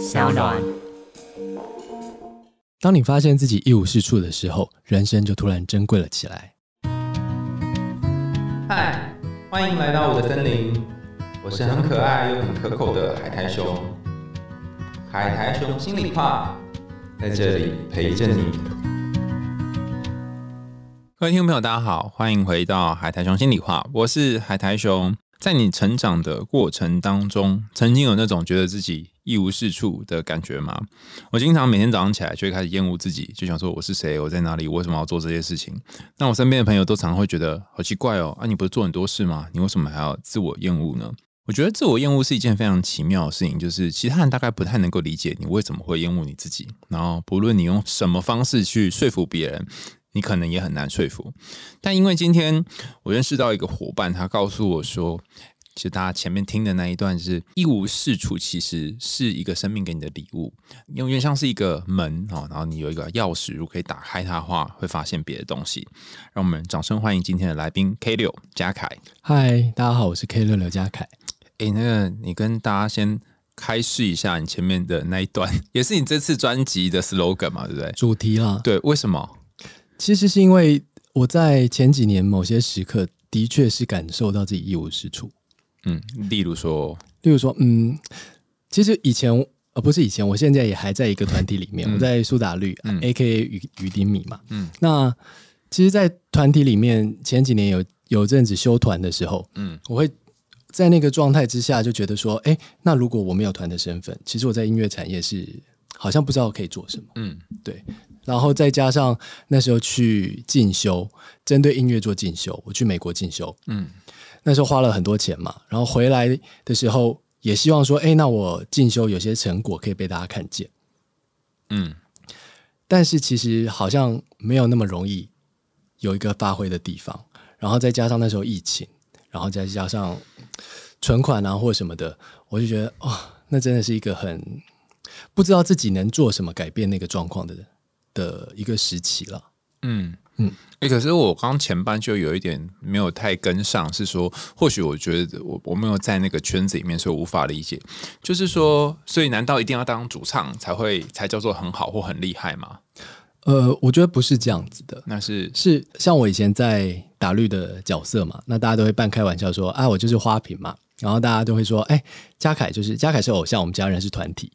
小暖。当你发现自己一无是处的时候，人生就突然珍贵了起来。嗨，欢迎来到我的森林，我是很可爱又很可口的海苔熊。海苔熊心里话，在这里陪着你。各位听众朋友，大家好，欢迎回到海苔熊心里话，我是海苔熊。在你成长的过程当中，曾经有那种觉得自己一无是处的感觉吗？我经常每天早上起来就会开始厌恶自己，就想说我是谁，我在哪里，我为什么要做这些事情？那我身边的朋友都常常会觉得好奇怪哦，啊，你不是做很多事吗？你为什么还要自我厌恶呢？我觉得自我厌恶是一件非常奇妙的事情，就是其他人大概不太能够理解你为什么会厌恶你自己，然后不论你用什么方式去说服别人。你可能也很难说服，但因为今天我认识到一个伙伴，他告诉我说，其实大家前面听的那一段是一无是处，其实是一个生命给你的礼物，因为像是一个门哦，然后你有一个钥匙，如果可以打开它的话，会发现别的东西。让我们掌声欢迎今天的来宾 K 六嘉凯。嗨，大家好，我是 K 六刘嘉凯。哎，那个你跟大家先开示一下你前面的那一段，也是你这次专辑的 slogan 嘛，对不对？主题啦，对，为什么？其实是因为我在前几年某些时刻，的确是感受到自己一无是处。嗯，例如说，例如说，嗯，其实以前呃不是以前，我现在也还在一个团体里面，我在苏打绿，A K A 雨雨丁米嘛。嗯，那其实，在团体里面前几年有有阵子休团的时候，嗯，我会在那个状态之下就觉得说，哎，那如果我没有团的身份，其实我在音乐产业是好像不知道可以做什么。嗯，对。然后再加上那时候去进修，针对音乐做进修，我去美国进修，嗯，那时候花了很多钱嘛。然后回来的时候也希望说，哎，那我进修有些成果可以被大家看见，嗯。但是其实好像没有那么容易有一个发挥的地方。然后再加上那时候疫情，然后再加上存款啊或什么的，我就觉得哦，那真的是一个很不知道自己能做什么改变那个状况的人。的一个时期了，嗯嗯，哎，可是我刚前半就有一点没有太跟上，是说或许我觉得我我没有在那个圈子里面，所以无法理解。就是说，所以难道一定要当主唱才会才叫做很好或很厉害吗？呃，我觉得不是这样子的，那是是像我以前在打绿的角色嘛，那大家都会半开玩笑说啊，我就是花瓶嘛，然后大家都会说，哎，嘉凯就是嘉凯是偶像，我们家人是团体，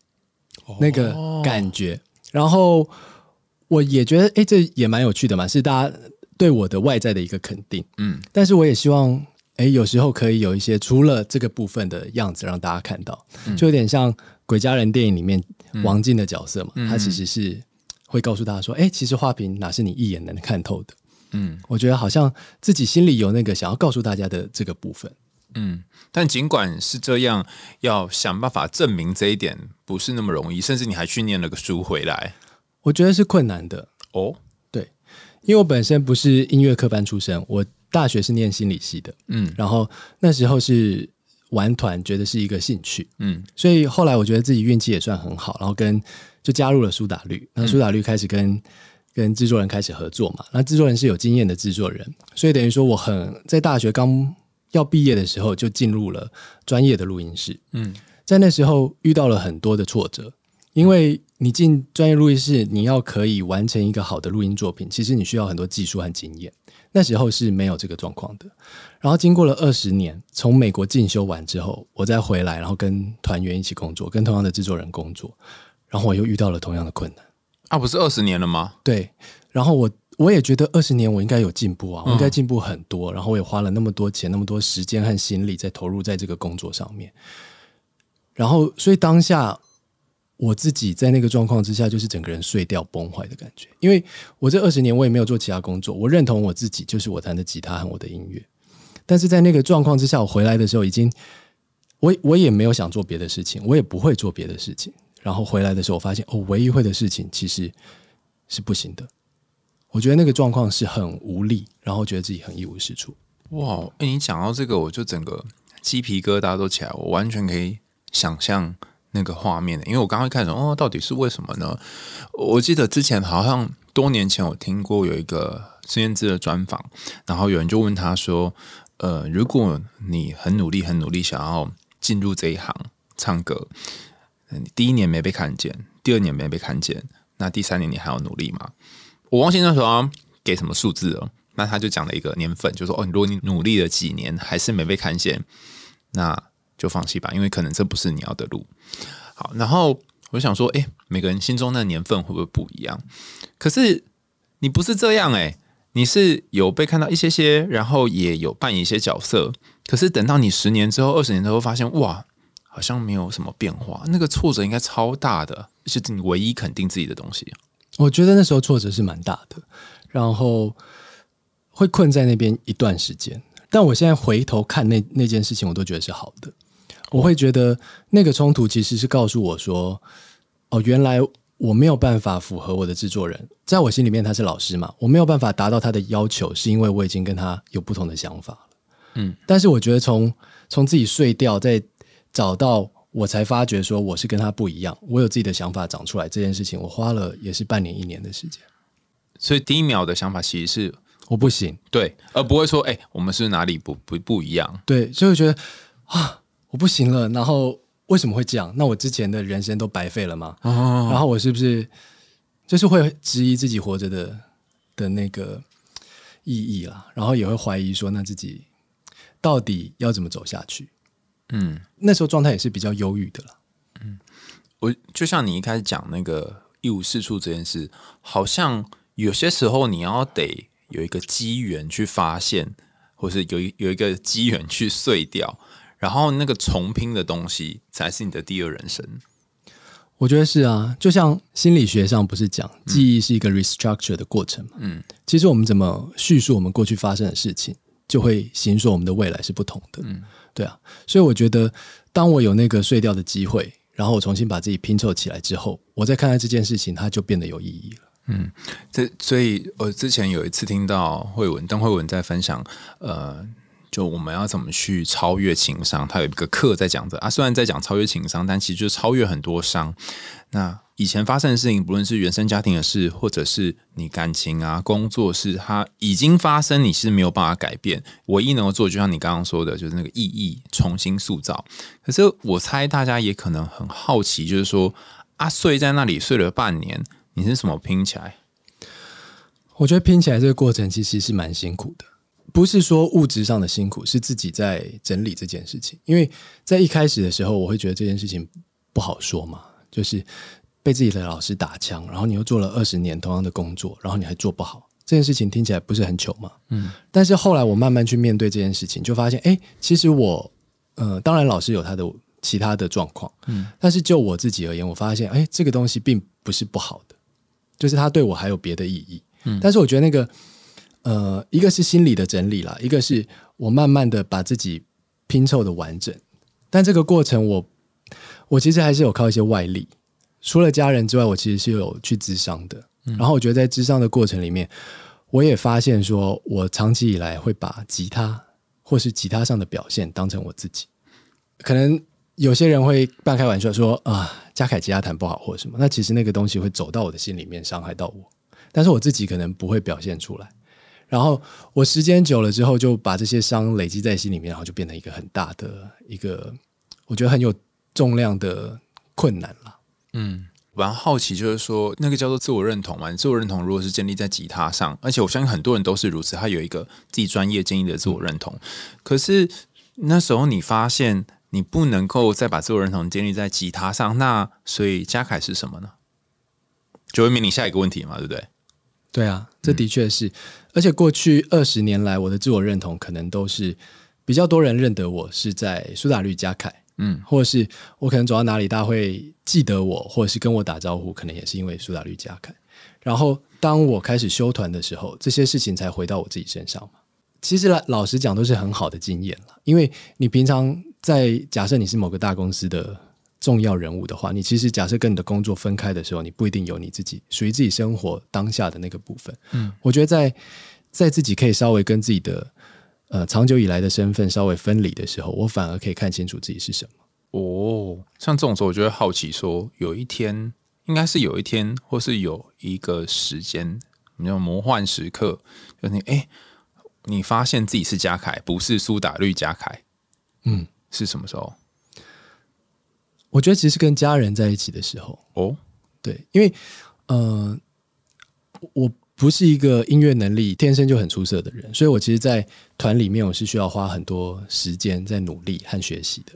那个感觉，然后。我也觉得，哎，这也蛮有趣的嘛，是大家对我的外在的一个肯定，嗯，但是我也希望，哎，有时候可以有一些除了这个部分的样子让大家看到，就有点像《鬼家人》电影里面王静的角色嘛，他其实是会告诉大家说，哎，其实花瓶哪是你一眼能看透的，嗯，我觉得好像自己心里有那个想要告诉大家的这个部分，嗯，但尽管是这样，要想办法证明这一点不是那么容易，甚至你还去念了个书回来。我觉得是困难的。哦，对，因为我本身不是音乐科班出身，我大学是念心理系的，嗯，然后那时候是玩团，觉得是一个兴趣，嗯，所以后来我觉得自己运气也算很好，然后跟就加入了苏打绿，那苏打绿开始跟跟制作人开始合作嘛，那制作人是有经验的制作人，所以等于说我很在大学刚要毕业的时候就进入了专业的录音室，嗯，在那时候遇到了很多的挫折。因为你进专业录音室，你要可以完成一个好的录音作品，其实你需要很多技术和经验。那时候是没有这个状况的。然后经过了二十年，从美国进修完之后，我再回来，然后跟团员一起工作，跟同样的制作人工作，然后我又遇到了同样的困难。啊，不是二十年了吗？对。然后我我也觉得二十年我应该有进步啊，我应该进步很多。然后我也花了那么多钱、那么多时间和心力在投入在这个工作上面。然后，所以当下。我自己在那个状况之下，就是整个人碎掉、崩坏的感觉。因为我这二十年我也没有做其他工作，我认同我自己就是我弹的吉他和我的音乐。但是在那个状况之下，我回来的时候已经，我我也没有想做别的事情，我也不会做别的事情。然后回来的时候，我发现我唯一会的事情其实是不行的。我觉得那个状况是很无力，然后觉得自己很一无是处。哇！哎，你讲到这个，我就整个鸡皮疙瘩都起来，我完全可以想象。那个画面的，因为我刚刚看始哦，到底是为什么呢？我记得之前好像多年前我听过有一个孙燕姿的专访，然后有人就问他说：“呃，如果你很努力、很努力想要进入这一行唱歌，你第一年没被看见，第二年没被看见，那第三年你还要努力吗？我忘记那时候给什么数字了。那他就讲了一个年份，就说哦，如果你努力了几年还是没被看见，那就放弃吧，因为可能这不是你要的路。好，然后我想说，哎，每个人心中的年份会不会不一样？可是你不是这样哎，你是有被看到一些些，然后也有扮演一些角色。可是等到你十年之后、二十年之后，发现哇，好像没有什么变化，那个挫折应该超大的，是你唯一肯定自己的东西。我觉得那时候挫折是蛮大的，然后会困在那边一段时间。但我现在回头看那那件事情，我都觉得是好的。我会觉得那个冲突其实是告诉我说，哦，原来我没有办法符合我的制作人，在我心里面他是老师嘛，我没有办法达到他的要求，是因为我已经跟他有不同的想法了。嗯，但是我觉得从从自己碎掉，再找到。我才发觉说我是跟他不一样，我有自己的想法长出来这件事情，我花了也是半年一年的时间。所以第一秒的想法其实是我不行，对，而不会说哎，我们是哪里不不不一样？对，所以我觉得啊，我不行了。然后为什么会这样？那我之前的人生都白费了吗？然后我是不是就是会质疑自己活着的的那个意义啦？然后也会怀疑说，那自己到底要怎么走下去？嗯，那时候状态也是比较忧郁的了。嗯，我就像你一开始讲那个一无是处这件事，好像有些时候你要得有一个机缘去发现，或是有一有一个机缘去碎掉，然后那个重拼的东西才是你的第二人生。我觉得是啊，就像心理学上不是讲记忆是一个 restructure 的过程嘛？嗯，其实我们怎么叙述我们过去发生的事情，就会形塑我们的未来是不同的。嗯。对啊，所以我觉得，当我有那个碎掉的机会，然后我重新把自己拼凑起来之后，我再看待这件事情，它就变得有意义了。嗯，这所以，我之前有一次听到慧文邓慧文在分享，呃，就我们要怎么去超越情商，他有一个课在讲的啊，虽然在讲超越情商，但其实就超越很多伤。那以前发生的事情，不论是原生家庭的事，或者是你感情啊、工作事，它已经发生，你是没有办法改变。唯一能够做，就像你刚刚说的，就是那个意义重新塑造。可是我猜大家也可能很好奇，就是说啊，睡在那里睡了半年，你是怎么拼起来？我觉得拼起来这个过程其实是蛮辛苦的，不是说物质上的辛苦，是自己在整理这件事情。因为在一开始的时候，我会觉得这件事情不好说嘛，就是。被自己的老师打枪，然后你又做了二十年同样的工作，然后你还做不好这件事情，听起来不是很糗嘛？嗯。但是后来我慢慢去面对这件事情，就发现，哎，其实我，呃，当然老师有他的其他的状况，嗯。但是就我自己而言，我发现，哎，这个东西并不是不好的，就是他对我还有别的意义。嗯。但是我觉得那个，呃，一个是心理的整理啦，一个是我慢慢的把自己拼凑的完整。但这个过程，我我其实还是有靠一些外力。除了家人之外，我其实是有去咨商的。然后我觉得在咨商的过程里面，我也发现说，我长期以来会把吉他或是吉他上的表现当成我自己。可能有些人会半开玩笑说啊，嘉凯吉他弹不好或者什么。那其实那个东西会走到我的心里面，伤害到我。但是我自己可能不会表现出来。然后我时间久了之后，就把这些伤累积在心里面，然后就变成一个很大的一个，我觉得很有重量的困难了。嗯，蛮好奇，就是说那个叫做自我认同嘛？自我认同如果是建立在吉他上，而且我相信很多人都是如此，他有一个自己专业建立的自我认同。可是那时候你发现你不能够再把自我认同建立在吉他上，那所以嘉凯是什么呢？就会面临下一个问题嘛，对不对？对啊，这的确是。而且过去二十年来，我的自我认同可能都是比较多人认得我是在苏打绿加凯。嗯，或者是我可能走到哪里，大家会记得我，或者是跟我打招呼，可能也是因为苏打绿加凯。然后当我开始修团的时候，这些事情才回到我自己身上嘛。其实老老实讲，都是很好的经验了。因为你平常在假设你是某个大公司的重要人物的话，你其实假设跟你的工作分开的时候，你不一定有你自己属于自己生活当下的那个部分。嗯，我觉得在在自己可以稍微跟自己的。呃，长久以来的身份稍微分离的时候，我反而可以看清楚自己是什么。哦，像这种时候，我就会好奇说，有一天，应该是有一天，或是有一个时间，那种魔幻时刻，就你哎，你发现自己是嘉凯，不是苏打绿嘉凯，嗯，是什么时候？我觉得其实跟家人在一起的时候，哦，对，因为呃，我不是一个音乐能力天生就很出色的人，所以我其实，在团里面我是需要花很多时间在努力和学习的。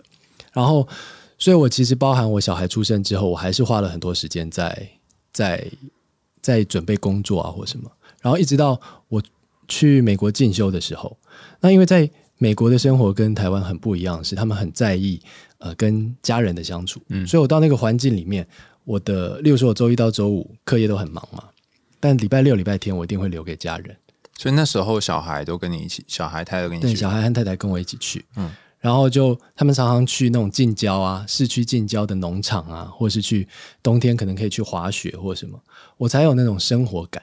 然后，所以我其实包含我小孩出生之后，我还是花了很多时间在在在准备工作啊或什么。然后一直到我去美国进修的时候，那因为在美国的生活跟台湾很不一样，是他们很在意呃跟家人的相处，嗯，所以我到那个环境里面，我的例如说我周一到周五课业都很忙嘛，但礼拜六礼拜天我一定会留给家人，所以那时候小孩都跟你一起，小孩太太跟你对，小孩和太太跟我一起去，嗯，然后就他们常常去那种近郊啊，市区近郊的农场啊，或是去冬天可能可以去滑雪或什么，我才有那种生活感。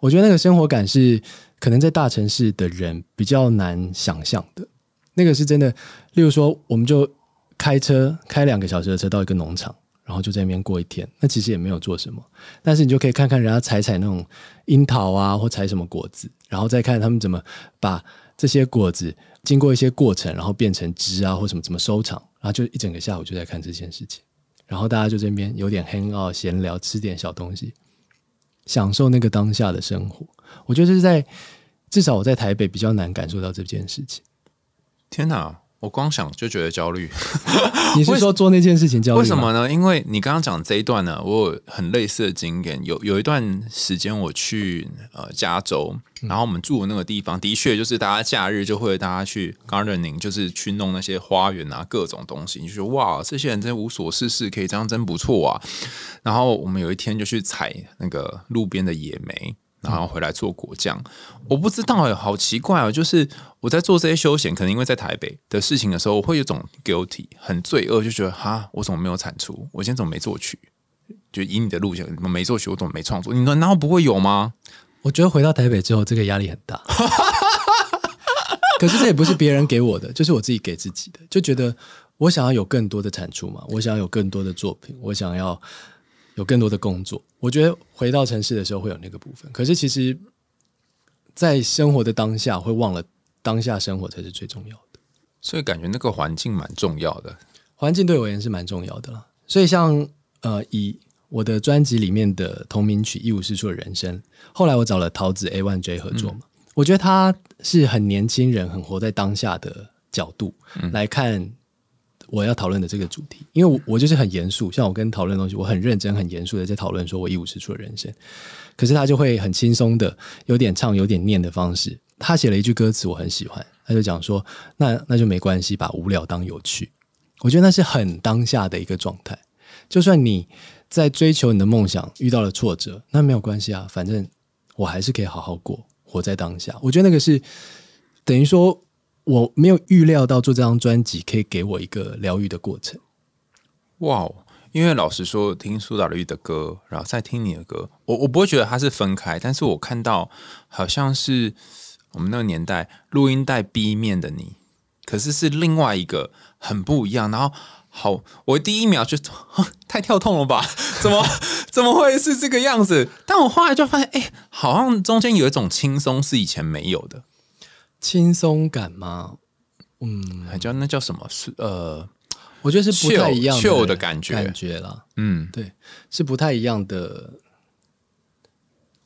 我觉得那个生活感是可能在大城市的人比较难想象的。那个是真的，例如说，我们就开车开两个小时的车到一个农场，然后就在那边过一天。那其实也没有做什么，但是你就可以看看人家采采那种樱桃啊，或采什么果子，然后再看他们怎么把这些果子经过一些过程，然后变成汁啊，或什么怎么收场，然后就一整个下午就在看这件事情。然后大家就这边有点黑奥闲聊，吃点小东西。享受那个当下的生活，我觉得是在至少我在台北比较难感受到这件事情。天哪！我光想就觉得焦虑。你是说做那件事情焦虑？为什么呢？因为你刚刚讲这一段呢，我有很类似的经验。有有一段时间我去呃加州，然后我们住的那个地方，的确就是大家假日就会大家去 gardening，就是去弄那些花园啊，各种东西。你就说哇，这些人真无所事事，可以这样真不错啊。然后我们有一天就去采那个路边的野莓。然后回来做果酱，我不知道哎，好奇怪哦！就是我在做这些休闲，可能因为在台北的事情的时候，我会有种 guilty，很罪恶，就觉得哈，我怎么没有产出？我今天怎么没作曲？就以你的路线，没作曲，我怎么没创作？你难道不会有吗？我觉得回到台北之后，这个压力很大。可是这也不是别人给我的，就是我自己给自己的，就觉得我想要有更多的产出嘛，我想要有更多的作品，我想要。有更多的工作，我觉得回到城市的时候会有那个部分。可是其实，在生活的当下，会忘了当下生活才是最重要的。所以感觉那个环境蛮重要的，环境对我而言是蛮重要的了。所以像呃，以我的专辑里面的同名曲《一无是处的人生》，后来我找了桃子 A One J 合作嘛，我觉得他是很年轻人，很活在当下的角度来看。我要讨论的这个主题，因为我我就是很严肃，像我跟讨论东西，我很认真、很严肃的在讨论，说我一无是处的人生。可是他就会很轻松的，有点唱、有点念的方式。他写了一句歌词，我很喜欢，他就讲说：“那那就没关系，把无聊当有趣。”我觉得那是很当下的一个状态。就算你在追求你的梦想遇到了挫折，那没有关系啊，反正我还是可以好好过，活在当下。我觉得那个是等于说。我没有预料到做这张专辑可以给我一个疗愈的过程。哇，因为老实说，听苏打绿的歌，然后再听你的歌，我我不会觉得它是分开，但是我看到好像是我们那个年代录音带 B 面的你，可是是另外一个很不一样。然后好，我第一秒就 太跳痛了吧？怎么 怎么会是这个样子？但我后来就发现，哎，好像中间有一种轻松是以前没有的。轻松感吗？嗯，还叫那叫什么？是呃，我觉得是不太一样的感觉感觉了。嗯，对，是不太一样的。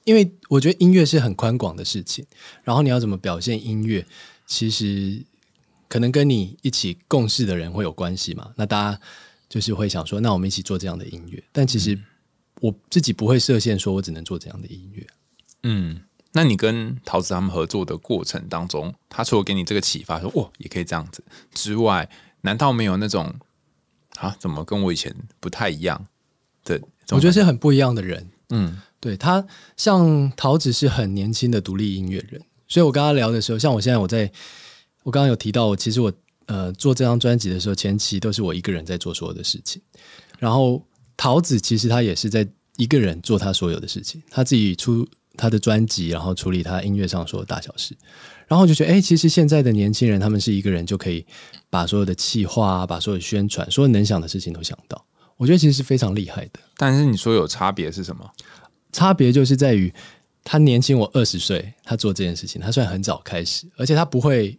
因为我觉得音乐是很宽广的事情，然后你要怎么表现音乐，其实可能跟你一起共事的人会有关系嘛。那大家就是会想说，那我们一起做这样的音乐。但其实我自己不会设限，说我只能做这样的音乐。嗯。那你跟桃子他们合作的过程当中，他除了给你这个启发，说哇也可以这样子之外，难道没有那种啊怎么跟我以前不太一样的？我觉得是很不一样的人。嗯，对他像桃子是很年轻的独立音乐人，所以我跟他聊的时候，像我现在我在我刚刚有提到，其实我呃做这张专辑的时候，前期都是我一个人在做所有的事情，然后桃子其实他也是在一个人做他所有的事情，他自己出。他的专辑，然后处理他音乐上所有大小事，然后就觉得，哎，其实现在的年轻人，他们是一个人就可以把所有的企划、把所有宣传、所有能想的事情都想到。我觉得其实是非常厉害的。但是你说有差别是什么？差别就是在于他年轻我二十岁，他做这件事情，他算很早开始，而且他不会。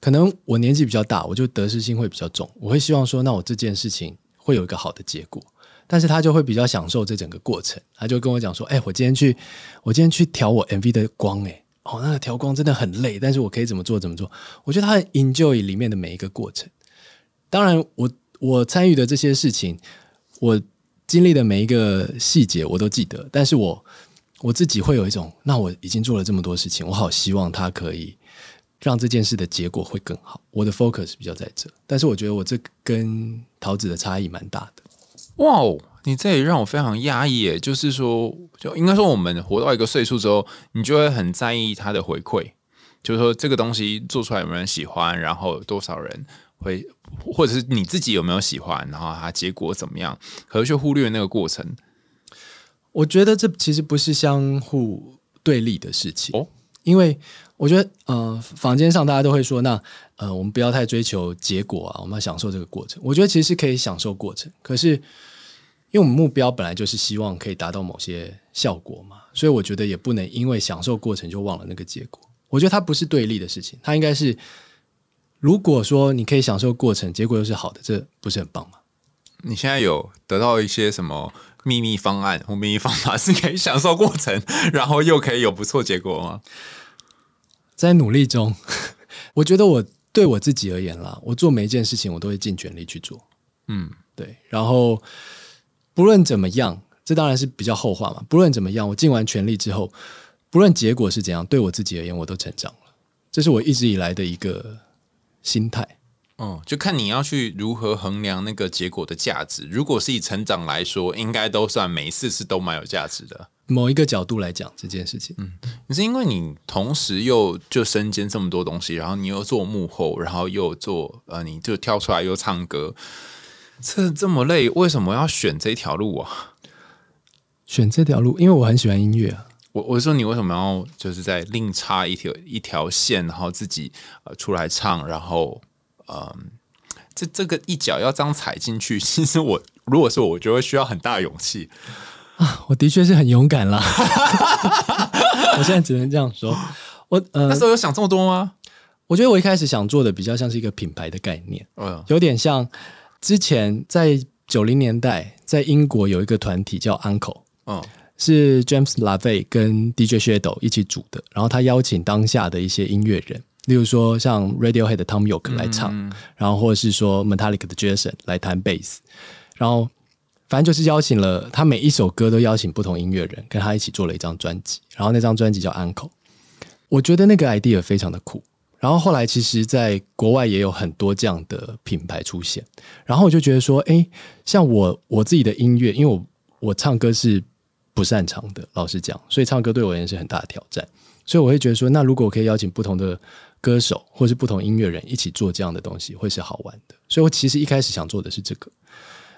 可能我年纪比较大，我就得失心会比较重，我会希望说，那我这件事情。会有一个好的结果。但是他就会比较享受这整个过程，他就跟我讲说：“哎，我今天去，我今天去调我 MV 的光，哎，哦，那个调光真的很累，但是我可以怎么做怎么做？我觉得他很 enjoy 里面的每一个过程。当然，我我参与的这些事情，我经历的每一个细节我都记得，但是我我自己会有一种，那我已经做了这么多事情，我好希望他可以让这件事的结果会更好。我的 focus 比较在这，但是我觉得我这跟桃子的差异蛮大的。”哇哦，你这也让我非常压抑诶。就是说，就应该说，我们活到一个岁数之后，你就会很在意他的回馈，就是说这个东西做出来有没有人喜欢，然后多少人会，或者是你自己有没有喜欢，然后它结果怎么样，可是却忽略那个过程。我觉得这其实不是相互对立的事情哦，因为我觉得，呃，房间上大家都会说，那呃，我们不要太追求结果啊，我们要享受这个过程。我觉得其实是可以享受过程，可是。因为我们目标本来就是希望可以达到某些效果嘛，所以我觉得也不能因为享受过程就忘了那个结果。我觉得它不是对立的事情，它应该是，如果说你可以享受过程，结果又是好的，这不是很棒吗？你现在有得到一些什么秘密方案或秘密方法，是可以享受过程，然后又可以有不错结果吗？在努力中，我觉得我对我自己而言啦，我做每一件事情，我都会尽全力去做。嗯，对，然后。不论怎么样，这当然是比较后话嘛。不论怎么样，我尽完全力之后，不论结果是怎样，对我自己而言，我都成长了。这是我一直以来的一个心态。哦，就看你要去如何衡量那个结果的价值。如果是以成长来说，应该都算每一次是都蛮有价值的。某一个角度来讲，这件事情，嗯，你是因为你同时又就身兼这么多东西，然后你又做幕后，然后又做呃，你就跳出来又唱歌。这这么累，为什么要选这条路啊？选这条路，因为我很喜欢音乐啊。我我说你为什么要就是在另插一条一条线，然后自己呃出来唱，然后嗯，这这个一脚要这样踩进去，其实我如果是我，我觉得需要很大勇气啊。我的确是很勇敢啦。我现在只能这样说。我呃那时候有想这么多吗？我觉得我一开始想做的比较像是一个品牌的概念，嗯，有点像。之前在九零年代，在英国有一个团体叫 Uncle，嗯，是 James Lavey 跟 DJ Shadow 一起组的。然后他邀请当下的一些音乐人，例如说像 Radiohead 的 Tom York 来唱，然后或者是说 Metallica 的 Jason 来弹贝斯。然后反正就是邀请了他每一首歌都邀请不同音乐人跟他一起做了一张专辑。然后那张专辑叫 Uncle，我觉得那个 idea 非常的酷。然后后来，其实，在国外也有很多这样的品牌出现。然后我就觉得说，哎，像我我自己的音乐，因为我我唱歌是不擅长的，老实讲，所以唱歌对我而言是很大的挑战。所以我会觉得说，那如果我可以邀请不同的歌手，或是不同音乐人一起做这样的东西，会是好玩的。所以我其实一开始想做的是这个，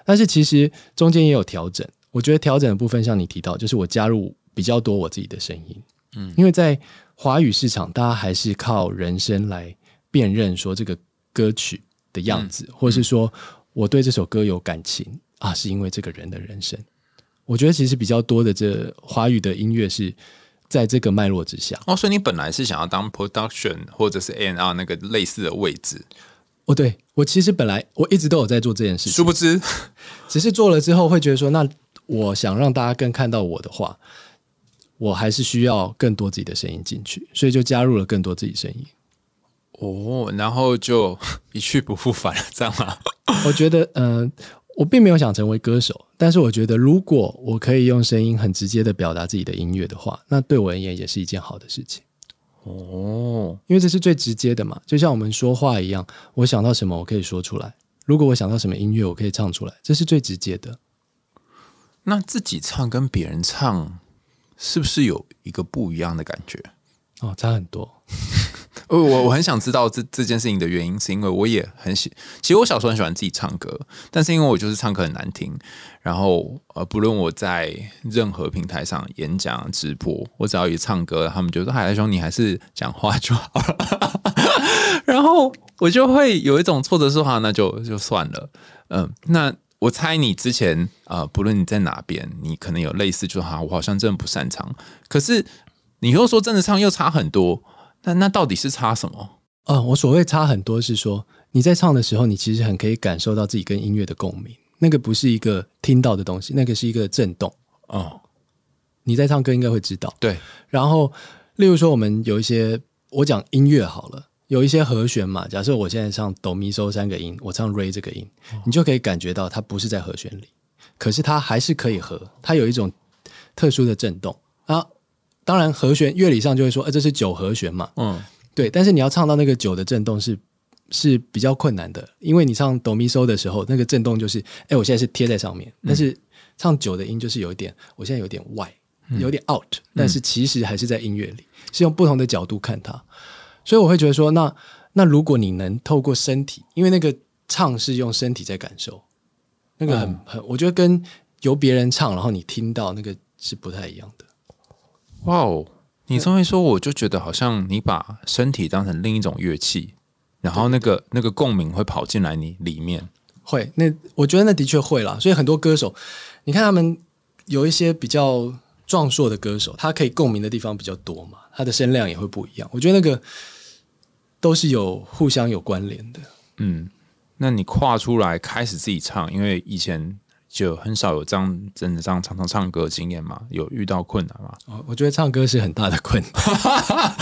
但是其实中间也有调整。我觉得调整的部分，像你提到，就是我加入比较多我自己的声音，嗯，因为在。华语市场，大家还是靠人声来辨认说这个歌曲的样子，或者是说我对这首歌有感情啊，是因为这个人的人生。我觉得其实比较多的这华语的音乐是在这个脉络之下。哦，所以你本来是想要当 production 或者是 A N R 那个类似的位置？哦，对我其实本来我一直都有在做这件事，殊不知只是做了之后会觉得说，那我想让大家更看到我的话。我还是需要更多自己的声音进去，所以就加入了更多自己声音。哦，然后就 一去不复返了，这样吗？我觉得，嗯，我并没有想成为歌手，但是我觉得，如果我可以用声音很直接的表达自己的音乐的话，那对我而言也是一件好的事情。哦，因为这是最直接的嘛，就像我们说话一样，我想到什么，我可以说出来；如果我想到什么音乐，我可以唱出来，这是最直接的。那自己唱跟别人唱。是不是有一个不一样的感觉？哦，差很多。我我很想知道这这件事情的原因，是因为我也很喜，其实我小时候很喜欢自己唱歌，但是因为我就是唱歌很难听，然后呃，不论我在任何平台上演讲、直播，我只要一唱歌，他们就说：“海来兄，你还是讲话就好了。”然后我就会有一种挫折，说：“话，那就就算了。”嗯，那。我猜你之前啊，不论你在哪边，你可能有类似，就哈，我好像真的不擅长。可是你又说真的唱又差很多，那那到底是差什么？啊，我所谓差很多是说你在唱的时候，你其实很可以感受到自己跟音乐的共鸣，那个不是一个听到的东西，那个是一个震动。哦，你在唱歌应该会知道。对，然后例如说我们有一些，我讲音乐好了，有一些和弦嘛。假设我现在唱哆咪嗦三个音，我唱 re 这个音，你就可以感觉到它不是在和弦里，可是它还是可以和，它有一种特殊的震动啊。当然和弦乐理上就会说，呃，这是九和弦嘛。嗯，对。但是你要唱到那个九的震动是。是比较困难的，因为你唱哆咪嗦的时候，那个震动就是，哎，我现在是贴在上面，但是唱九的音就是有一点，我现在有点外，有点 out，但是其实还是在音乐里，是用不同的角度看它，所以我会觉得说，那那如果你能透过身体，因为那个唱是用身体在感受，那个很很，我觉得跟由别人唱，然后你听到那个是不太一样的。哇哦，你这么一说，我就觉得好像你把身体当成另一种乐器。然后那个那个共鸣会跑进来你里面，会那我觉得那的确会啦。所以很多歌手，你看他们有一些比较壮硕的歌手，他可以共鸣的地方比较多嘛，他的声量也会不一样。我觉得那个都是有互相有关联的。嗯，那你跨出来开始自己唱，因为以前。就很少有这样真的这样常常唱歌经验嘛？有遇到困难吗？哦，我觉得唱歌是很大的困难。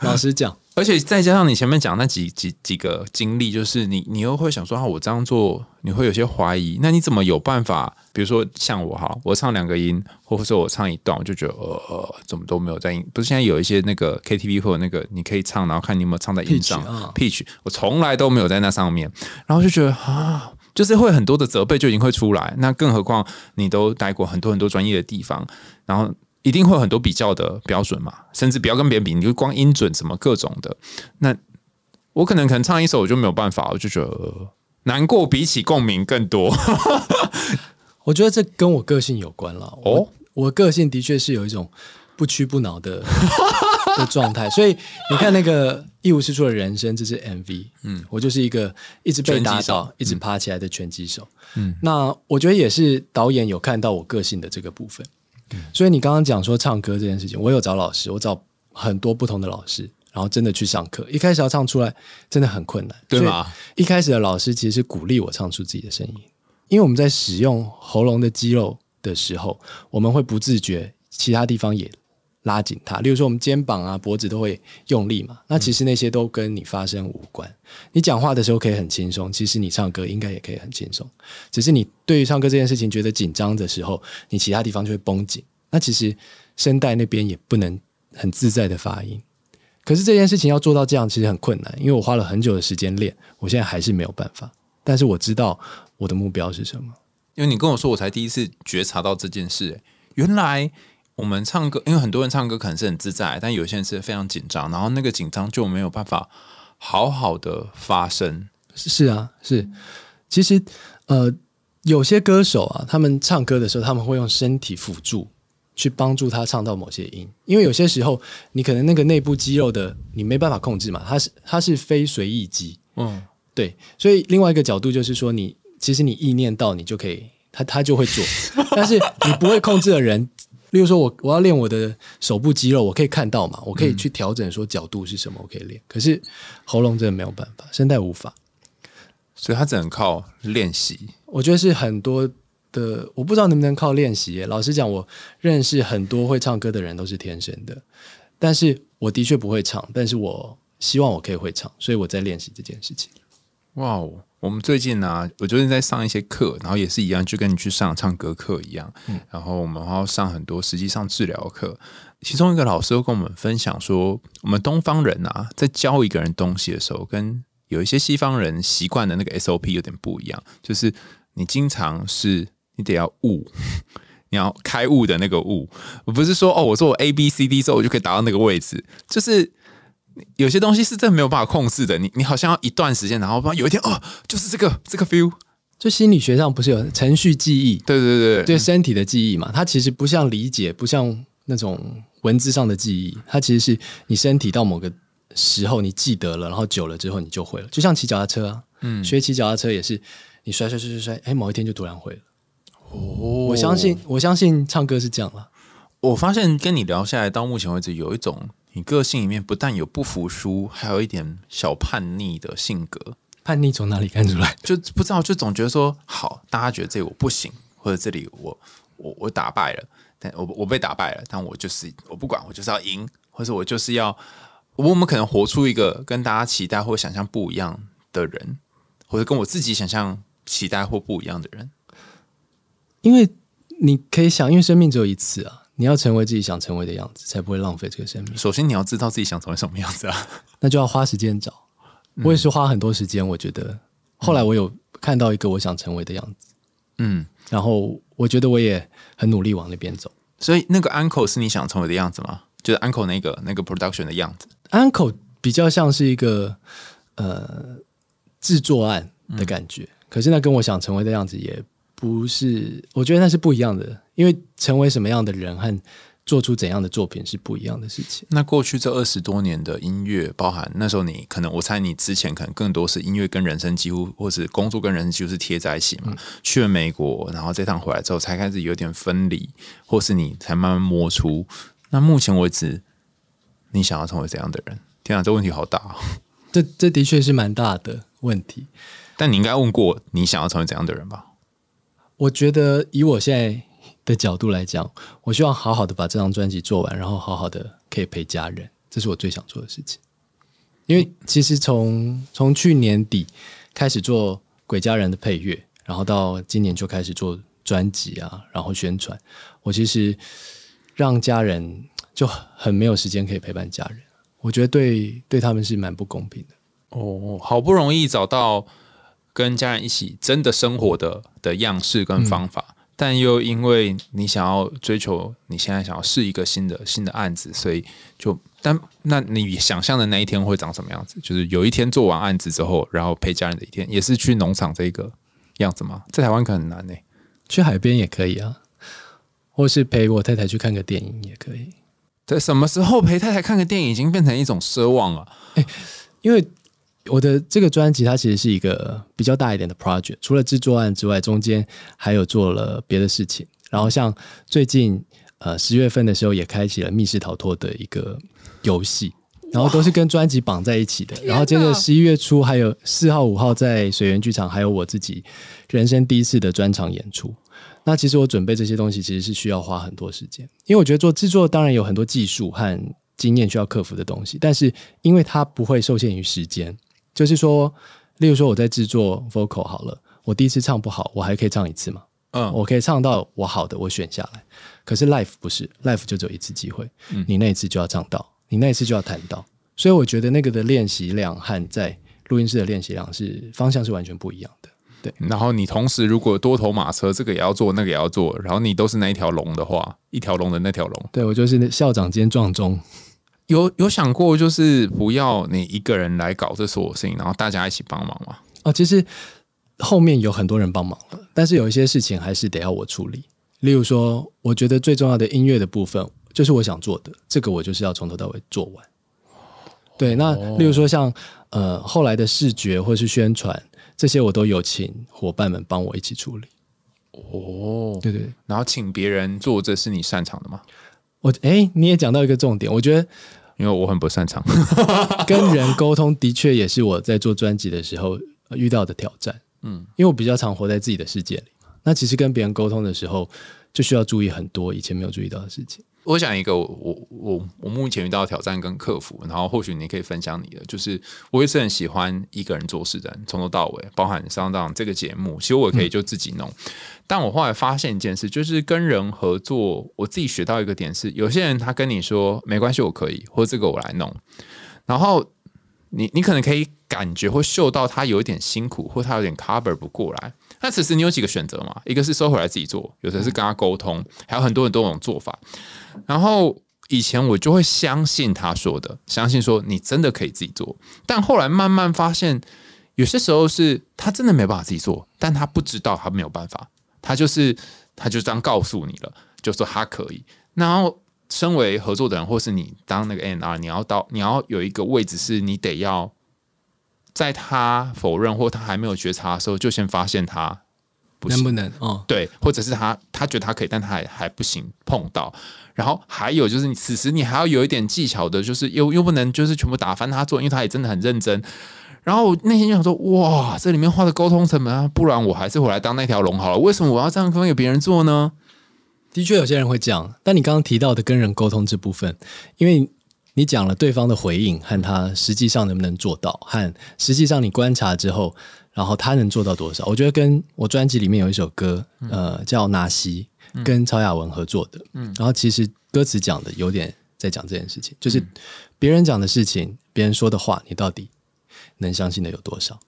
老实讲，而且再加上你前面讲那几几几个经历，就是你你又会想说啊，我这样做你会有些怀疑。那你怎么有办法？比如说像我哈，我唱两个音，或者说我唱一段，我就觉得呃，怎么都没有在音。不是现在有一些那个 KTV 或者那个你可以唱，然后看你有没有唱在音上 pitch，我从来都没有在那上面，然后就觉得啊。就是会很多的责备就已经会出来，那更何况你都待过很多很多专业的地方，然后一定会有很多比较的标准嘛，甚至不要跟别人比，你就光音准什么各种的，那我可能可能唱一首我就没有办法，我就觉得难过，比起共鸣更多。我觉得这跟我个性有关了哦，我个性的确是有一种不屈不挠的。的状态，所以你看那个一无是处的人生，这是 MV。嗯，我就是一个一直被打倒、一直爬起来的拳击手。嗯，那我觉得也是导演有看到我个性的这个部分。所以你刚刚讲说唱歌这件事情，我有找老师，我找很多不同的老师，然后真的去上课。一开始要唱出来真的很困难，对吗？一开始的老师其实是鼓励我唱出自己的声音，因为我们在使用喉咙的肌肉的时候，我们会不自觉其他地方也。拉紧它，例如说我们肩膀啊、脖子都会用力嘛。那其实那些都跟你发声无关。你讲话的时候可以很轻松，其实你唱歌应该也可以很轻松。只是你对于唱歌这件事情觉得紧张的时候，你其他地方就会绷紧。那其实声带那边也不能很自在的发音。可是这件事情要做到这样，其实很困难，因为我花了很久的时间练，我现在还是没有办法。但是我知道我的目标是什么。因为你跟我说，我才第一次觉察到这件事。原来。我们唱歌，因为很多人唱歌可能是很自在，但有些人是非常紧张，然后那个紧张就没有办法好好的发声。是啊，是。其实，呃，有些歌手啊，他们唱歌的时候，他们会用身体辅助去帮助他唱到某些音，因为有些时候你可能那个内部肌肉的你没办法控制嘛，它是它是非随意肌。嗯，对。所以另外一个角度就是说，你其实你意念到，你就可以，他他就会做，但是你不会控制的人。例如说，我我要练我的手部肌肉，我可以看到嘛，我可以去调整说角度是什么，我可以练。可是喉咙真的没有办法，声带无法，所以他只能靠练习。我觉得是很多的，我不知道能不能靠练习。老实讲，我认识很多会唱歌的人都是天生的，但是我的确不会唱，但是我希望我可以会唱，所以我在练习这件事情。哇哦。我们最近呢，我最近在上一些课，然后也是一样，就跟你去上唱歌课一样。嗯，然后我们还要上很多实际上治疗课。其中一个老师跟我们分享说，我们东方人啊，在教一个人东西的时候，跟有一些西方人习惯的那个 SOP 有点不一样。就是你经常是你得要悟，你要开悟的那个悟，我不是说哦，我做 A B C D 之后我就可以达到那个位置，就是。有些东西是真的没有办法控制的，你你好像要一段时间，然后有一天哦，就是这个这个 feel。就心理学上不是有程序记忆？对对对，对身体的记忆嘛，它其实不像理解，不像那种文字上的记忆，它其实是你身体到某个时候你记得了，然后久了之后你就会了。就像骑脚踏车啊，嗯，学骑脚踏车也是，你摔摔摔摔摔，哎，某一天就突然会了。哦，我相信，我相信唱歌是这样了。我发现跟你聊下来，到目前为止有一种。你个性里面不但有不服输，还有一点小叛逆的性格。叛逆从哪里看出来？就不知道，就总觉得说好，大家觉得这里我不行，或者这里我我我打败了，但我我被打败了，但我就是我不管，我就是要赢，或者我就是要，我们可能活出一个跟大家期待或想象不一样的人，或者跟我自己想象期待或不一样的人。因为你可以想，因为生命只有一次啊，你要成为自己想成为的样子，才不会浪费这个生命。首先，你要知道自己想成为什么样子啊，那就要花时间找。我也是花很多时间，我觉得后来我有看到一个我想成为的样子，嗯，然后我觉得我也很努力往那边走。所以那个 uncle 是你想成为的样子吗？就是 uncle 那个那个 production 的样子？uncle 比较像是一个呃制作案的感觉，可是那跟我想成为的样子也不是，我觉得那是不一样的，因为成为什么样的人和。做出怎样的作品是不一样的事情。那过去这二十多年的音乐，包含那时候你可能，我猜你之前可能更多是音乐跟人生几乎，或是工作跟人生几乎是贴在一起嘛。去了美国，然后这趟回来之后，才开始有点分离，或是你才慢慢摸出。那目前为止，你想要成为怎样的人？天啊，这问题好大！这这的确是蛮大的问题。但你应该问过你想要成为怎样的人吧？我觉得以我现在。的角度来讲，我希望好好的把这张专辑做完，然后好好的可以陪家人，这是我最想做的事情。因为其实从从去年底开始做《鬼家人》的配乐，然后到今年就开始做专辑啊，然后宣传，我其实让家人就很没有时间可以陪伴家人，我觉得对对他们是蛮不公平的。哦，好不容易找到跟家人一起真的生活的的样式跟方法。但又因为你想要追求，你现在想要试一个新的新的案子，所以就但那你想象的那一天会长什么样子？就是有一天做完案子之后，然后陪家人的一天，也是去农场这个样子吗？在台湾可能很难呢。去海边也可以啊，或是陪我太太去看个电影也可以。在什么时候陪太太看个电影已经变成一种奢望了？哎，因为。我的这个专辑它其实是一个比较大一点的 project，除了制作案之外，中间还有做了别的事情。然后像最近呃十月份的时候，也开启了密室逃脱的一个游戏，然后都是跟专辑绑在一起的。然后接着十一月初还有四号、五号在水源剧场，还有我自己人生第一次的专场演出。那其实我准备这些东西其实是需要花很多时间，因为我觉得做制作当然有很多技术和经验需要克服的东西，但是因为它不会受限于时间。就是说，例如说我在制作 vocal 好了，我第一次唱不好，我还可以唱一次嘛？嗯，我可以唱到我好的，我选下来。可是 life 不是，life 就只有一次机会，你那一次就要唱到，你那一次就要弹到。所以我觉得那个的练习量和在录音室的练习量是方向是完全不一样的。对，然后你同时如果多头马车，这个也要做，那个也要做，然后你都是那一条龙的话，一条龙的那条龙，对我就是校长兼撞钟。有有想过，就是不要你一个人来搞这所有事情，然后大家一起帮忙吗？哦，其实后面有很多人帮忙了，但是有一些事情还是得要我处理。例如说，我觉得最重要的音乐的部分，就是我想做的，这个我就是要从头到尾做完。对，那例如说像呃后来的视觉或是宣传这些，我都有请伙伴们帮我一起处理。哦，对对，然后请别人做，这是你擅长的吗？我哎，你也讲到一个重点，我觉得，因为我很不擅长 跟人沟通，的确也是我在做专辑的时候遇到的挑战。嗯，因为我比较常活在自己的世界里，那其实跟别人沟通的时候，就需要注意很多以前没有注意到的事情。我想一个我我我目前遇到的挑战跟克服，然后或许你可以分享你的，就是我也是很喜欢一个人做事的，从头到尾，包含上当这个节目，其实我可以就自己弄。但我后来发现一件事，就是跟人合作，我自己学到一个点是，有些人他跟你说没关系，我可以，或这个我来弄，然后你你可能可以感觉或嗅到他有一点辛苦，或他有点 cover 不过来。那此时你有几个选择嘛？一个是收回来自己做，有的是跟他沟通，还有很多很多种做法。然后以前我就会相信他说的，相信说你真的可以自己做。但后来慢慢发现，有些时候是他真的没办法自己做，但他不知道他没有办法。他就是，他就这样告诉你了，就说他可以。然后，身为合作的人，或是你当那个 N R，你要到，你要有一个位置，是你得要在他否认或他还没有觉察的时候，就先发现他不能不能哦，对，或者是他他觉得他可以，但他还还不行碰到。然后还有就是，你此时你还要有一点技巧的，就是又又不能就是全部打翻他做，因为他也真的很认真。然后我内心就想说，哇，这里面花的沟通成本啊，不然我还是回来当那条龙好了。为什么我要这样分给别人做呢？的确，有些人会这样。但你刚刚提到的跟人沟通这部分，因为你讲了对方的回应和他实际上能不能做到，和实际上你观察之后，然后他能做到多少？我觉得跟我专辑里面有一首歌，呃，叫《纳西》，跟曹雅文合作的。嗯，然后其实歌词讲的有点在讲这件事情，就是别人讲的事情，别人说的话，你到底能相信的有多少？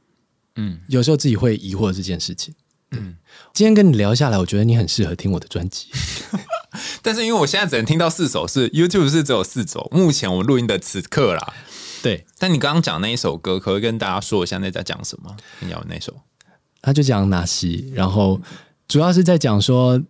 嗯，有时候自己会疑惑这件事情。嗯，今天跟你聊下来，我觉得你很适合听我的专辑。但是因为我现在只能听到四首，是 YouTube 是只有四首。目前我录音的此刻啦，对。但你刚刚讲那一首歌，可不可以跟大家说一下那在讲什么？你要那首？他就讲纳西，然后主要是在讲说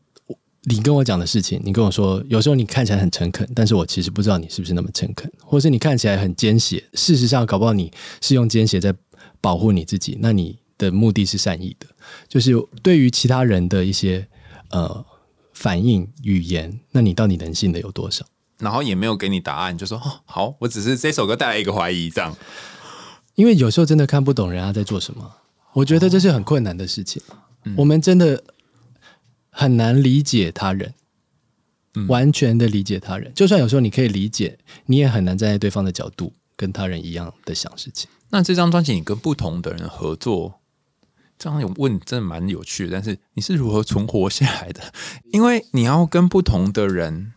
你跟我讲的事情。你跟我说，有时候你看起来很诚恳，但是我其实不知道你是不是那么诚恳，或是你看起来很奸邪，事实上搞不好你是用奸邪在保护你自己。那你。的目的是善意的，就是对于其他人的一些呃反应语言，那你到底能信的有多少？然后也没有给你答案，就说哦好，我只是这首歌带来一个怀疑，这样。因为有时候真的看不懂人家在做什么，我觉得这是很困难的事情。我们真的很难理解他人，完全的理解他人。就算有时候你可以理解，你也很难站在对方的角度跟他人一样的想事情。那这张专辑你跟不同的人合作？这样有问真的蛮有趣的，但是你是如何存活下来的？因为你要跟不同的人，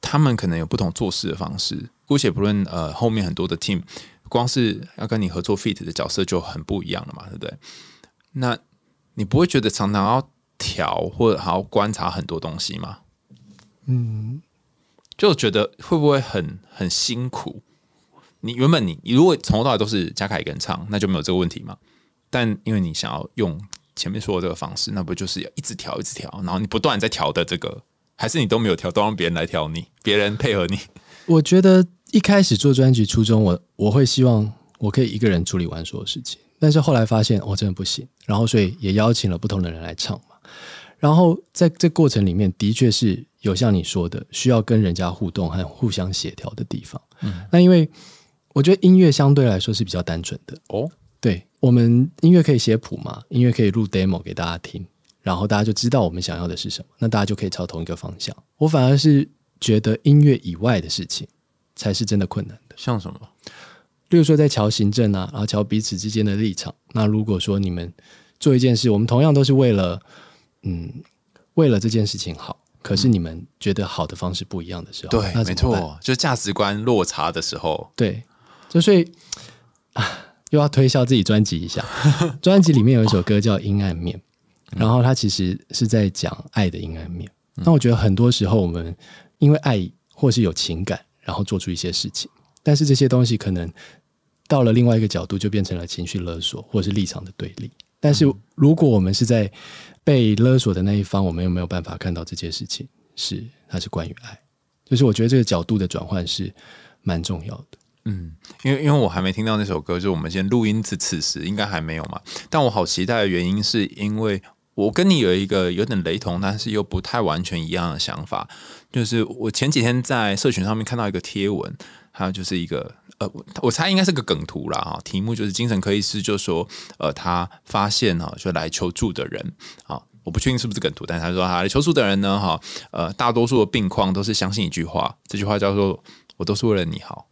他们可能有不同做事的方式。姑且不论呃后面很多的 team，光是要跟你合作 fit 的角色就很不一样了嘛，对不对？那你不会觉得常常要调或者还要观察很多东西吗？嗯，就觉得会不会很很辛苦？你原本你你如果从头到尾都是嘉凯一个人唱，那就没有这个问题嘛。但因为你想要用前面说的这个方式，那不就是要一直调、一直调，然后你不断在调的这个，还是你都没有调，都让别人来调你，别人配合你？我觉得一开始做专辑初衷，我我会希望我可以一个人处理完所有事情，但是后来发现我真的不行，然后所以也邀请了不同的人来唱嘛。然后在这过程里面，的确是有像你说的，需要跟人家互动和互相协调的地方。嗯，那因为我觉得音乐相对来说是比较单纯的哦。对我们音乐可以写谱嘛？音乐可以录 demo 给大家听，然后大家就知道我们想要的是什么，那大家就可以朝同一个方向。我反而是觉得音乐以外的事情才是真的困难的。像什么？例如说在瞧行政啊，然后瞧彼此之间的立场。那如果说你们做一件事，我们同样都是为了，嗯，为了这件事情好，可是你们觉得好的方式不一样的时候，对，没错，就价值观落差的时候，对，就所以啊。又要推销自己专辑一下，专辑里面有一首歌叫《阴暗面》，然后它其实是在讲爱的阴暗面。那我觉得很多时候我们因为爱或是有情感，然后做出一些事情，但是这些东西可能到了另外一个角度就变成了情绪勒索或是立场的对立。但是如果我们是在被勒索的那一方，我们又没有办法看到这件事情是它是关于爱，就是我觉得这个角度的转换是蛮重要的。嗯，因为因为我还没听到那首歌，就我们先录音此此时应该还没有嘛。但我好期待的原因是因为我跟你有一个有点雷同，但是又不太完全一样的想法。就是我前几天在社群上面看到一个贴文，还有就是一个呃，我猜应该是个梗图啦哈。题目就是精神科医师就说，呃，他发现哈，就来求助的人啊，我不确定是不是梗图，但是他说他来求助的人呢，哈，呃，大多数的病况都是相信一句话，这句话叫做“我都是为了你好”。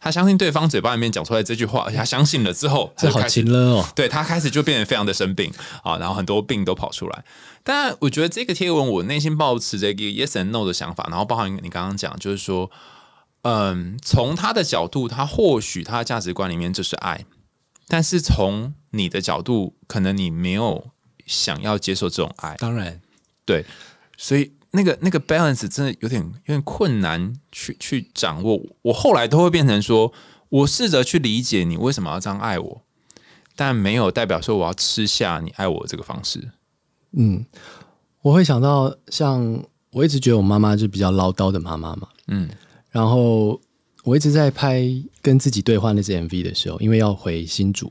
他相信对方嘴巴里面讲出来这句话，而且他相信了之后，这好轻了哦。对他开始就变得非常的生病啊，然后很多病都跑出来。但我觉得这个贴文，我内心抱持着一个 yes and no 的想法，然后包含你刚刚讲，就是说，嗯，从他的角度，他或许他的价值观里面就是爱，但是从你的角度，可能你没有想要接受这种爱。当然，对，所以。那个那个 balance 真的有点有点困难去去掌握。我后来都会变成说，我试着去理解你为什么要这样爱我，但没有代表说我要吃下你爱我这个方式。嗯，我会想到像我一直觉得我妈妈就比较唠叨的妈妈嘛。嗯，然后我一直在拍跟自己对话那支 MV 的时候，因为要回新竹，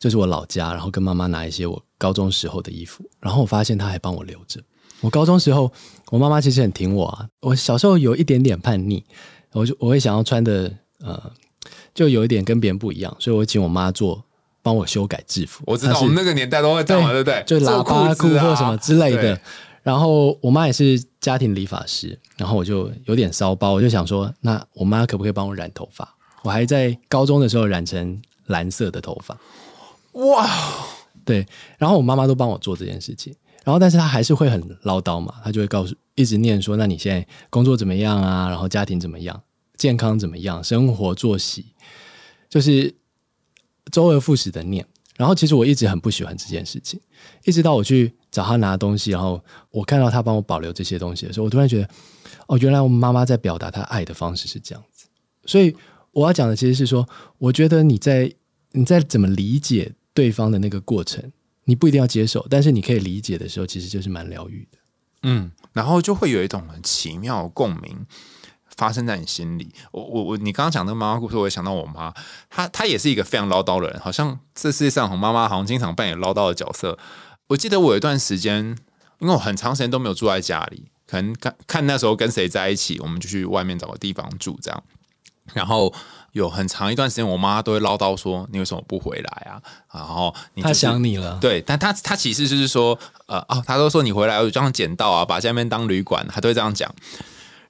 就是我老家，然后跟妈妈拿一些我高中时候的衣服，然后我发现她还帮我留着。我高中时候，我妈妈其实很挺我啊。我小时候有一点点叛逆，我就我会想要穿的呃，就有一点跟别人不一样，所以我请我妈做帮我修改制服。我知道我们那个年代都会这样，对不对？就喇叭裤或什么之类的。然后我妈也是家庭理发师，然后我就有点骚包，我就想说，那我妈可不可以帮我染头发？我还在高中的时候染成蓝色的头发。哇，对，然后我妈妈都帮我做这件事情，然后但是他还是会很唠叨嘛，他就会告诉，一直念说，那你现在工作怎么样啊？然后家庭怎么样？健康怎么样？生活作息，就是周而复始的念。然后其实我一直很不喜欢这件事情，一直到我去找他拿东西，然后我看到他帮我保留这些东西的时候，我突然觉得，哦，原来我们妈妈在表达她爱的方式是这样子。所以我要讲的其实是说，我觉得你在你在怎么理解对方的那个过程，你不一定要接受，但是你可以理解的时候，其实就是蛮疗愈的。嗯，然后就会有一种很奇妙的共鸣。发生在你心里，我我我，你刚刚讲那个妈妈故事，我也想到我妈，她她也是一个非常唠叨的人，好像这世界上，我妈妈好像经常扮演唠叨的角色。我记得我有一段时间，因为我很长时间都没有住在家里，可能看看那时候跟谁在一起，我们就去外面找个地方住这样。然后有很长一段时间，我妈都会唠叨说：“你为什么不回来啊？”然后她想你了，对，但她她其实就是说，呃哦，她都说你回来我这样捡到啊，把下面当旅馆，她都会这样讲。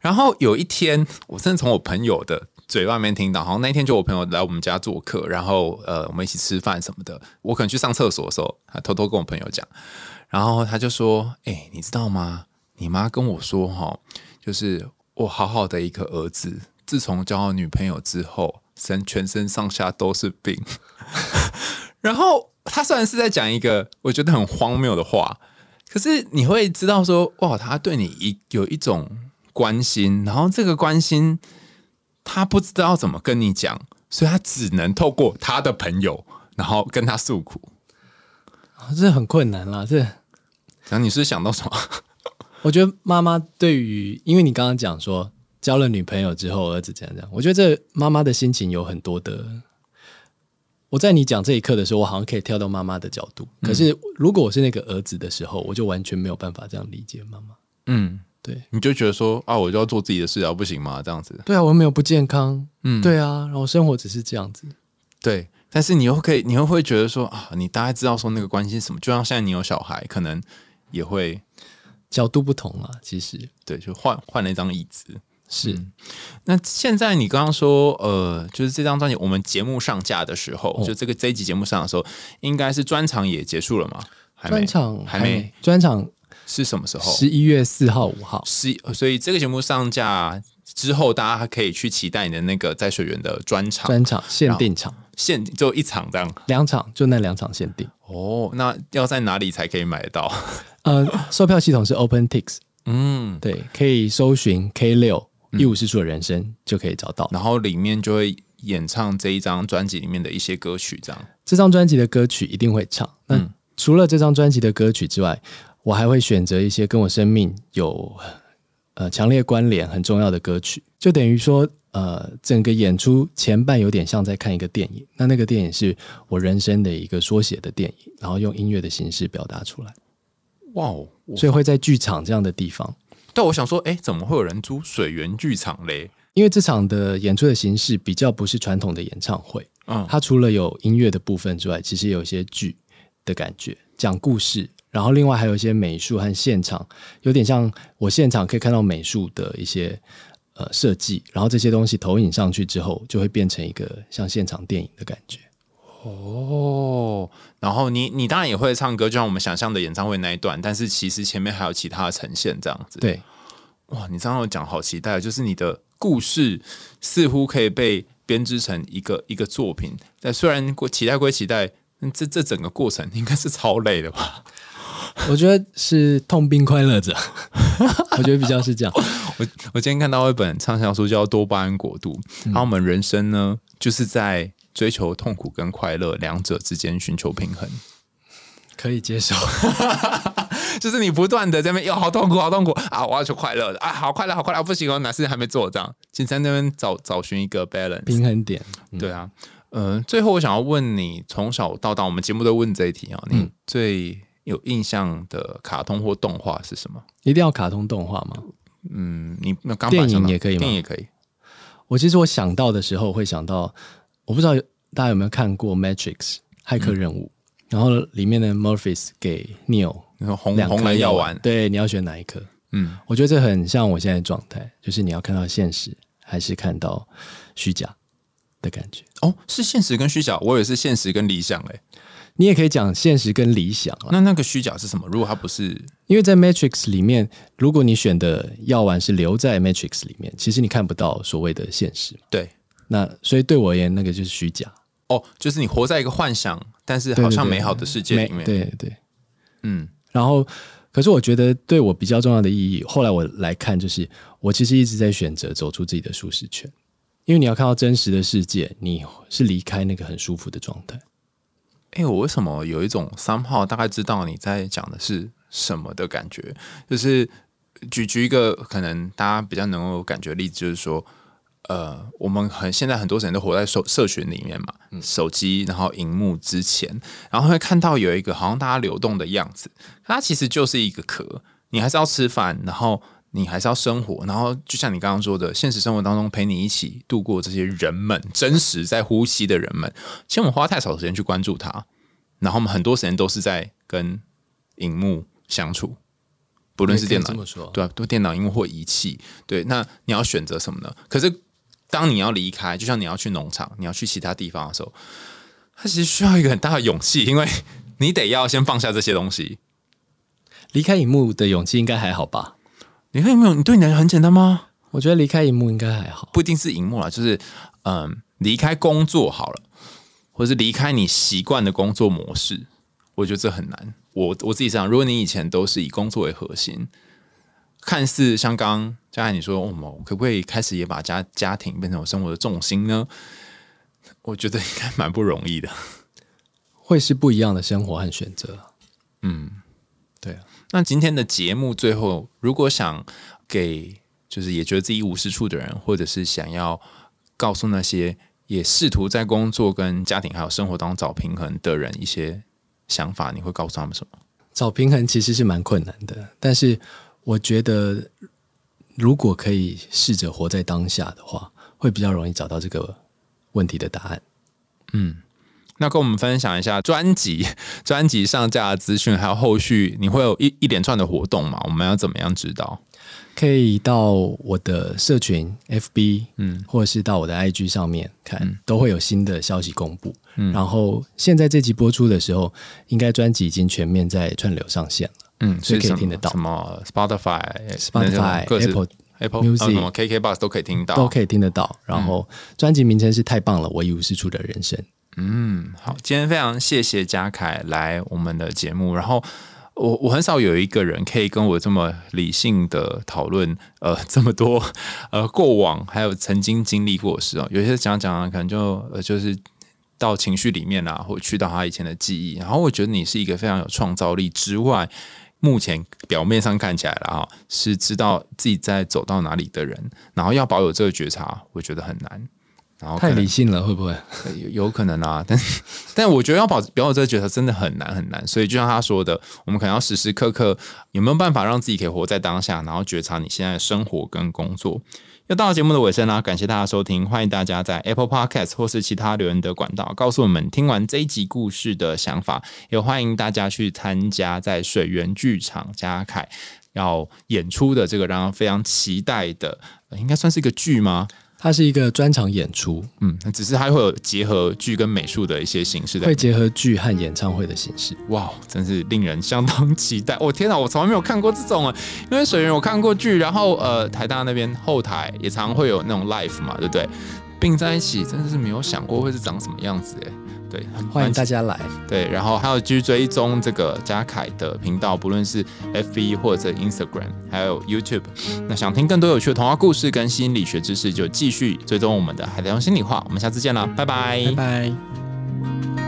然后有一天，我真的从我朋友的嘴外面听到，好像那天就我朋友来我们家做客，然后呃，我们一起吃饭什么的。我可能去上厕所的时候，他偷偷跟我朋友讲，然后他就说：“哎，你知道吗？你妈跟我说，哈，就是我好好的一个儿子，自从交了女朋友之后，身全身上下都是病。”然后他虽然是在讲一个我觉得很荒谬的话，可是你会知道说，哇，他对你一有一种。关心，然后这个关心他不知道怎么跟你讲，所以他只能透过他的朋友，然后跟他诉苦。这很困难啦，这。然后你是想到什么？我觉得妈妈对于，因为你刚刚讲说交了女朋友之后儿子这样这样，我觉得这妈妈的心情有很多的。我在你讲这一刻的时候，我好像可以跳到妈妈的角度。可是如果我是那个儿子的时候，我就完全没有办法这样理解妈妈。嗯。对，你就觉得说啊，我就要做自己的事啊，不行吗？这样子。对啊，我又没有不健康。嗯，对啊，然后生活只是这样子。对，但是你又可以，你又会觉得说啊，你大概知道说那个关心什么？就像现在你有小孩，可能也会角度不同啊。其实，对，就换换了一张椅子。是。那现在你刚刚说，呃，就是这张专辑，我们节目上架的时候，就这个这一集节目上的时候，应该是专场也结束了吗？专场还没，专场。是什么时候？十一月四号、五号。十，所以这个节目上架之后，大家还可以去期待你的那个在水源的专场。专场限定场，限就一场这样。两场，就那两场限定。哦，那要在哪里才可以买得到？呃，售票系统是 OpenTix。嗯，对，可以搜寻 K 六一无是处的人生就可以找到，然后里面就会演唱这一张专辑里面的一些歌曲，这样。这张专辑的歌曲一定会唱。那，除了这张专辑的歌曲之外。我还会选择一些跟我生命有呃强烈关联、很重要的歌曲，就等于说，呃，整个演出前半有点像在看一个电影，那那个电影是我人生的一个缩写的电影，然后用音乐的形式表达出来。哇哦！所以会在剧场这样的地方。但我想说，哎，怎么会有人租水源剧场嘞？因为这场的演出的形式比较不是传统的演唱会，嗯，它除了有音乐的部分之外，其实有一些剧的感觉，讲故事。然后另外还有一些美术和现场，有点像我现场可以看到美术的一些呃设计，然后这些东西投影上去之后，就会变成一个像现场电影的感觉。哦，然后你你当然也会唱歌，就像我们想象的演唱会那一段，但是其实前面还有其他的呈现，这样子。对，哇，你这样讲好期待，就是你的故事似乎可以被编织成一个一个作品。但虽然期待归期待，这这整个过程应该是超累的吧？我觉得是痛并快乐着，我觉得比较是这样。我我今天看到一本畅销书叫《多巴胺国度》，然后我们人生呢，就是在追求痛苦跟快乐两者之间寻求平衡，可以接受。就是你不断的在那边，哟，好痛苦，好痛苦啊！我要求快乐的啊，好快乐，好快乐，不行哦，哪事情还没做？这样，请在那边找找寻一个 balance 平衡点。对啊，嗯，最后我想要问你，从小到大，我们节目都问这一题啊，你最。有印象的卡通或动画是什么？一定要卡通动画吗？嗯，你那刚电影也可以吗？电影也可以。我其实我想到的时候会想到，我不知道大家有没有看过《Matrix》骇客任务，然后里面的 Morpheus 给 Neo 红红蓝药丸，对，你要选哪一颗？嗯，我觉得这很像我现在状态，就是你要看到现实，还是看到虚假的感觉？哦，是现实跟虚假，我以为是现实跟理想嘞。你也可以讲现实跟理想啊。那那个虚假是什么？如果它不是，因为在 Matrix 里面，如果你选的药丸是留在 Matrix 里面，其实你看不到所谓的现实。对，那所以对我而言，那个就是虚假。哦，就是你活在一个幻想，但是好像美好的世界里面。对对，嗯。然后，可是我觉得对我比较重要的意义，后来我来看，就是我其实一直在选择走出自己的舒适圈，因为你要看到真实的世界，你是离开那个很舒服的状态。哎，我为什么有一种三号大概知道你在讲的是什么的感觉？就是举举一个可能大家比较能够感觉例子，就是说，呃，我们很现在很多人都活在社社群里面嘛，手机然后荧幕之前，然后会看到有一个好像大家流动的样子，它其实就是一个壳，你还是要吃饭，然后。你还是要生活，然后就像你刚刚说的，现实生活当中陪你一起度过这些人们，真实在呼吸的人们，其实我们花太少时间去关注它，然后我们很多时间都是在跟荧幕相处，不论是电脑，对，都电脑、荧幕或仪器，对，那你要选择什么呢？可是当你要离开，就像你要去农场，你要去其他地方的时候，它其实需要一个很大的勇气，因为你得要先放下这些东西，离开荧幕的勇气应该还好吧？离开荧幕，你对你来说很简单吗？我觉得离开荧幕应该还好，不一定是荧幕啦，就是嗯，离开工作好了，或者是离开你习惯的工作模式，我觉得这很难。我我自己想，如果你以前都是以工作为核心，看似像刚刚才你说，我们可不可以开始也把家家庭变成我生活的重心呢？我觉得应该蛮不容易的，会是不一样的生活和选择。嗯，对啊。那今天的节目最后，如果想给就是也觉得自己一无是处的人，或者是想要告诉那些也试图在工作、跟家庭还有生活当中找平衡的人一些想法，你会告诉他们什么？找平衡其实是蛮困难的，但是我觉得如果可以试着活在当下的话，会比较容易找到这个问题的答案。嗯。那跟我们分享一下专辑、专辑上架的资讯，还有后续你会有一一连串的活动吗？我们要怎么样知道？可以到我的社群 FB，嗯，或者是到我的 IG 上面看，都会有新的消息公布。嗯，然后现在这集播出的时候，应该专辑已经全面在串流上线了。嗯，所以可以听得到什么 Spotify、Spotify、Apple、Apple Music、什么 KK Bus 都可以听到，都可以听得到。然后专辑名称是太棒了，我一无是处的人生。嗯，好，今天非常谢谢嘉凯来我们的节目。然后我我很少有一个人可以跟我这么理性的讨论，呃，这么多呃过往还有曾经经历过的事哦。有些讲讲啊，可能就呃就是到情绪里面啊，或去到他以前的记忆。然后我觉得你是一个非常有创造力之外，目前表面上看起来了哈，是知道自己在走到哪里的人。然后要保有这个觉察，我觉得很难。然后太理性了，会不会有有可能啊？但但我觉得要保保有这个觉察真的很难很难。所以就像他说的，我们可能要时时刻刻有没有办法让自己可以活在当下，然后觉察你现在的生活跟工作。又到了节目的尾声啦，感谢大家收听，欢迎大家在 Apple Podcast 或是其他留言的管道告诉我们听完这一集故事的想法。也欢迎大家去参加在水源剧场嘉凯要演出的这个让人非常期待的，应该算是一个剧吗？它是一个专场演出，嗯，只是它会有结合剧跟美术的一些形式的，会结合剧和演唱会的形式。哇，真是令人相当期待！我天哪，我从来没有看过这种啊！因为水源我看过剧，然后呃，台大那边后台也常会有那种 live 嘛，对不对？并在一起，真的是没有想过会是长什么样子哎。对，欢迎大家来。对，然后还有继续追踪这个嘉凯的频道，不论是 FB 或者 Instagram，还有 YouTube。那想听更多有趣的童话故事跟心理学知识，就继续追踪我们的海苔熊心里话。我们下次见了，拜拜，拜拜。